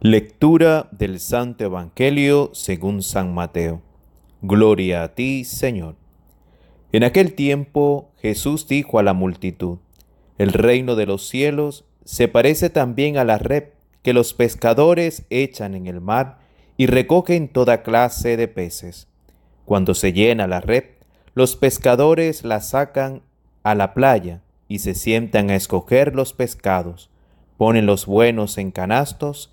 Lectura del Santo Evangelio según San Mateo. Gloria a ti, Señor. En aquel tiempo Jesús dijo a la multitud, El reino de los cielos se parece también a la red que los pescadores echan en el mar y recogen toda clase de peces. Cuando se llena la red, los pescadores la sacan a la playa y se sientan a escoger los pescados, ponen los buenos en canastos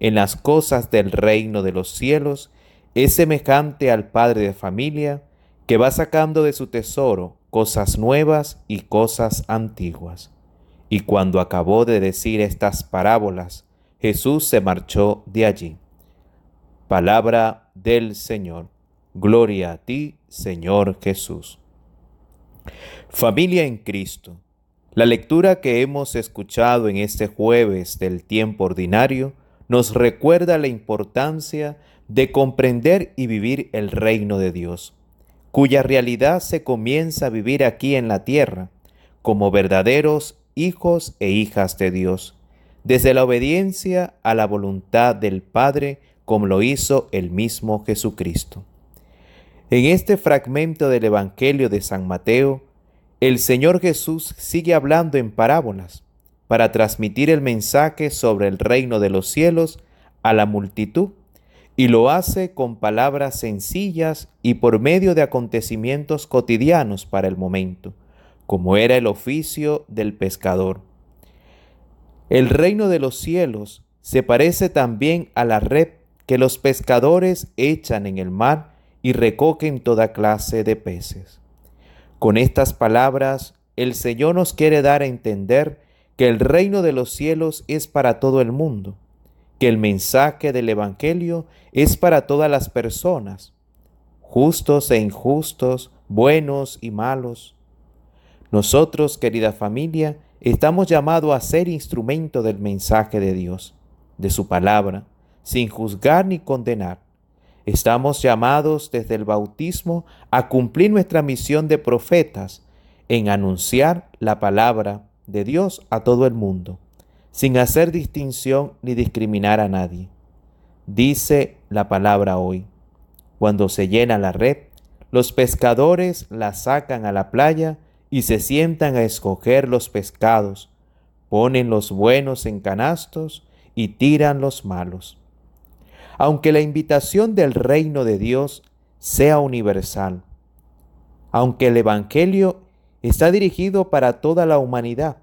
en las cosas del reino de los cielos es semejante al padre de familia que va sacando de su tesoro cosas nuevas y cosas antiguas. Y cuando acabó de decir estas parábolas, Jesús se marchó de allí. Palabra del Señor. Gloria a ti, Señor Jesús. Familia en Cristo. La lectura que hemos escuchado en este jueves del tiempo ordinario nos recuerda la importancia de comprender y vivir el reino de Dios, cuya realidad se comienza a vivir aquí en la tierra, como verdaderos hijos e hijas de Dios, desde la obediencia a la voluntad del Padre, como lo hizo el mismo Jesucristo. En este fragmento del Evangelio de San Mateo, el Señor Jesús sigue hablando en parábolas para transmitir el mensaje sobre el reino de los cielos a la multitud y lo hace con palabras sencillas y por medio de acontecimientos cotidianos para el momento, como era el oficio del pescador. El reino de los cielos se parece también a la red que los pescadores echan en el mar y recogen toda clase de peces. Con estas palabras, el Señor nos quiere dar a entender que el reino de los cielos es para todo el mundo, que el mensaje del Evangelio es para todas las personas, justos e injustos, buenos y malos. Nosotros, querida familia, estamos llamados a ser instrumento del mensaje de Dios, de su palabra, sin juzgar ni condenar. Estamos llamados desde el bautismo a cumplir nuestra misión de profetas en anunciar la palabra de Dios a todo el mundo, sin hacer distinción ni discriminar a nadie. Dice la palabra hoy, cuando se llena la red, los pescadores la sacan a la playa y se sientan a escoger los pescados, ponen los buenos en canastos y tiran los malos. Aunque la invitación del reino de Dios sea universal, aunque el Evangelio está dirigido para toda la humanidad.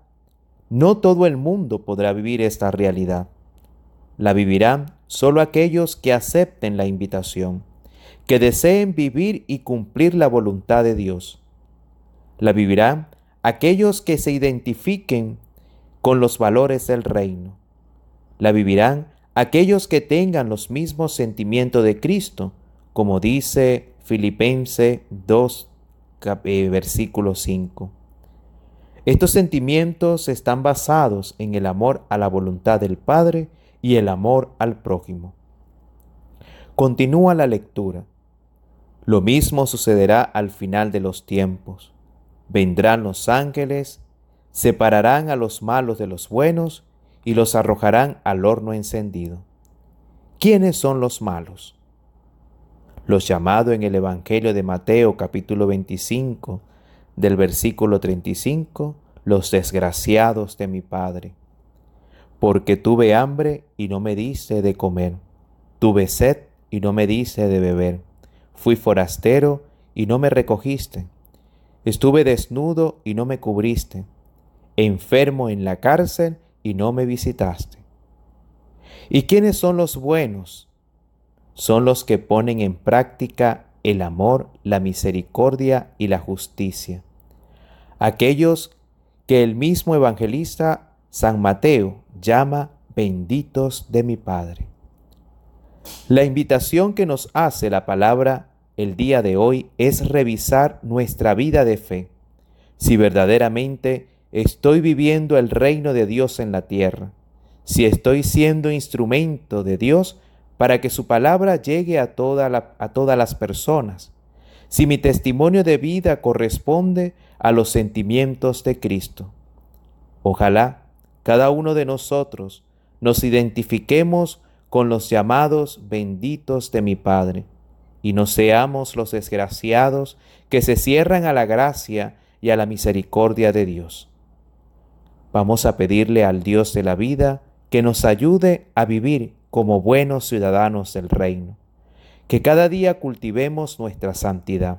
No todo el mundo podrá vivir esta realidad. La vivirán solo aquellos que acepten la invitación, que deseen vivir y cumplir la voluntad de Dios. La vivirán aquellos que se identifiquen con los valores del reino. La vivirán aquellos que tengan los mismos sentimientos de Cristo, como dice Filipense 2, eh, versículo 5. Estos sentimientos están basados en el amor a la voluntad del Padre y el amor al prójimo. Continúa la lectura. Lo mismo sucederá al final de los tiempos. Vendrán los ángeles, separarán a los malos de los buenos y los arrojarán al horno encendido. ¿Quiénes son los malos? Los llamados en el Evangelio de Mateo capítulo 25 del versículo 35, los desgraciados de mi Padre. Porque tuve hambre y no me diste de comer, tuve sed y no me diste de beber, fui forastero y no me recogiste, estuve desnudo y no me cubriste, enfermo en la cárcel y no me visitaste. ¿Y quiénes son los buenos? Son los que ponen en práctica el amor, la misericordia y la justicia. Aquellos que el mismo evangelista San Mateo llama benditos de mi Padre. La invitación que nos hace la palabra el día de hoy es revisar nuestra vida de fe, si verdaderamente estoy viviendo el reino de Dios en la tierra, si estoy siendo instrumento de Dios para que su palabra llegue a, toda a todas las personas, si mi testimonio de vida corresponde a los sentimientos de Cristo. Ojalá cada uno de nosotros nos identifiquemos con los llamados benditos de mi Padre, y no seamos los desgraciados que se cierran a la gracia y a la misericordia de Dios. Vamos a pedirle al Dios de la vida que nos ayude a vivir como buenos ciudadanos del reino, que cada día cultivemos nuestra santidad.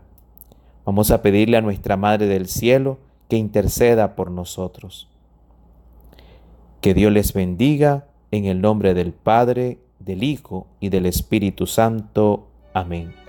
Vamos a pedirle a nuestra Madre del Cielo que interceda por nosotros. Que Dios les bendiga en el nombre del Padre, del Hijo y del Espíritu Santo. Amén.